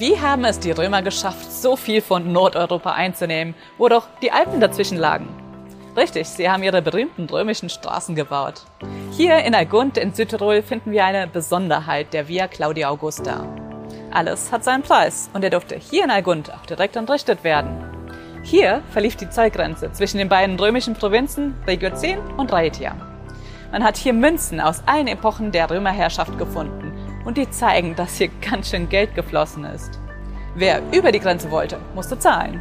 Wie haben es die Römer geschafft, so viel von Nordeuropa einzunehmen, wo doch die Alpen dazwischen lagen? Richtig, sie haben ihre berühmten römischen Straßen gebaut. Hier in Algund in Südtirol finden wir eine Besonderheit der Via Claudia Augusta. Alles hat seinen Preis und er durfte hier in Algund auch direkt entrichtet werden. Hier verlief die Zollgrenze zwischen den beiden römischen Provinzen Regio 10 und Raetia. Man hat hier Münzen aus allen Epochen der Römerherrschaft gefunden und die zeigen, dass hier ganz schön Geld geflossen ist. Wer über die Grenze wollte, musste zahlen.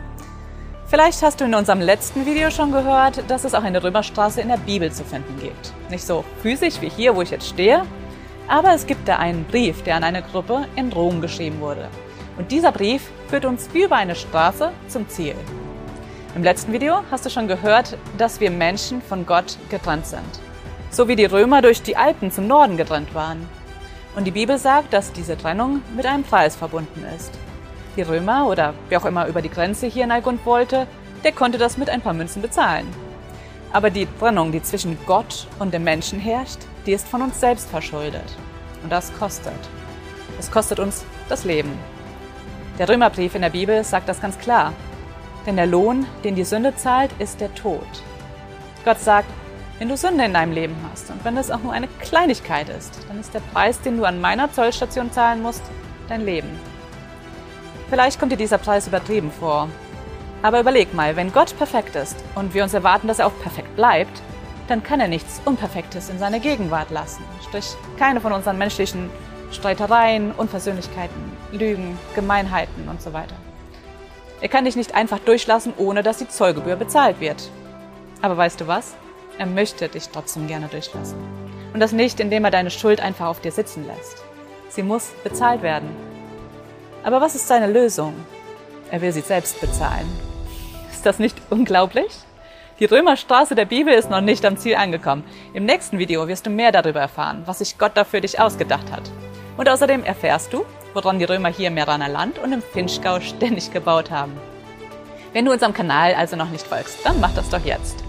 Vielleicht hast du in unserem letzten Video schon gehört, dass es auch eine Römerstraße in der Bibel zu finden gibt. Nicht so physisch wie hier, wo ich jetzt stehe, aber es gibt da einen Brief, der an eine Gruppe in Rom geschrieben wurde. Und dieser Brief führt uns über eine Straße zum Ziel. Im letzten Video hast du schon gehört, dass wir Menschen von Gott getrennt sind. So wie die Römer durch die Alpen zum Norden getrennt waren. Und die Bibel sagt, dass diese Trennung mit einem Preis verbunden ist. Die Römer oder wer auch immer über die Grenze hier in Algund wollte, der konnte das mit ein paar Münzen bezahlen. Aber die Trennung, die zwischen Gott und dem Menschen herrscht, die ist von uns selbst verschuldet. Und das kostet. Es kostet uns das Leben. Der Römerbrief in der Bibel sagt das ganz klar. Denn der Lohn, den die Sünde zahlt, ist der Tod. Gott sagt, wenn du Sünde in deinem Leben hast und wenn es auch nur eine Kleinigkeit ist, dann ist der Preis, den du an meiner Zollstation zahlen musst, dein Leben. Vielleicht kommt dir dieser Preis übertrieben vor. Aber überleg mal, wenn Gott perfekt ist und wir uns erwarten, dass er auch perfekt bleibt, dann kann er nichts Unperfektes in seine Gegenwart lassen. Sprich, keine von unseren menschlichen Streitereien, Unversöhnlichkeiten, Lügen, Gemeinheiten und so weiter. Er kann dich nicht einfach durchlassen, ohne dass die Zollgebühr bezahlt wird. Aber weißt du was? Er möchte dich trotzdem gerne durchlassen. Und das nicht, indem er deine Schuld einfach auf dir sitzen lässt. Sie muss bezahlt werden. Aber was ist seine Lösung? Er will sie selbst bezahlen. Ist das nicht unglaublich? Die Römerstraße der Bibel ist noch nicht am Ziel angekommen. Im nächsten Video wirst du mehr darüber erfahren, was sich Gott da für dich ausgedacht hat. Und außerdem erfährst du, woran die Römer hier im Meraner Land und im Finchgau ständig gebaut haben. Wenn du unserem Kanal also noch nicht folgst, dann mach das doch jetzt.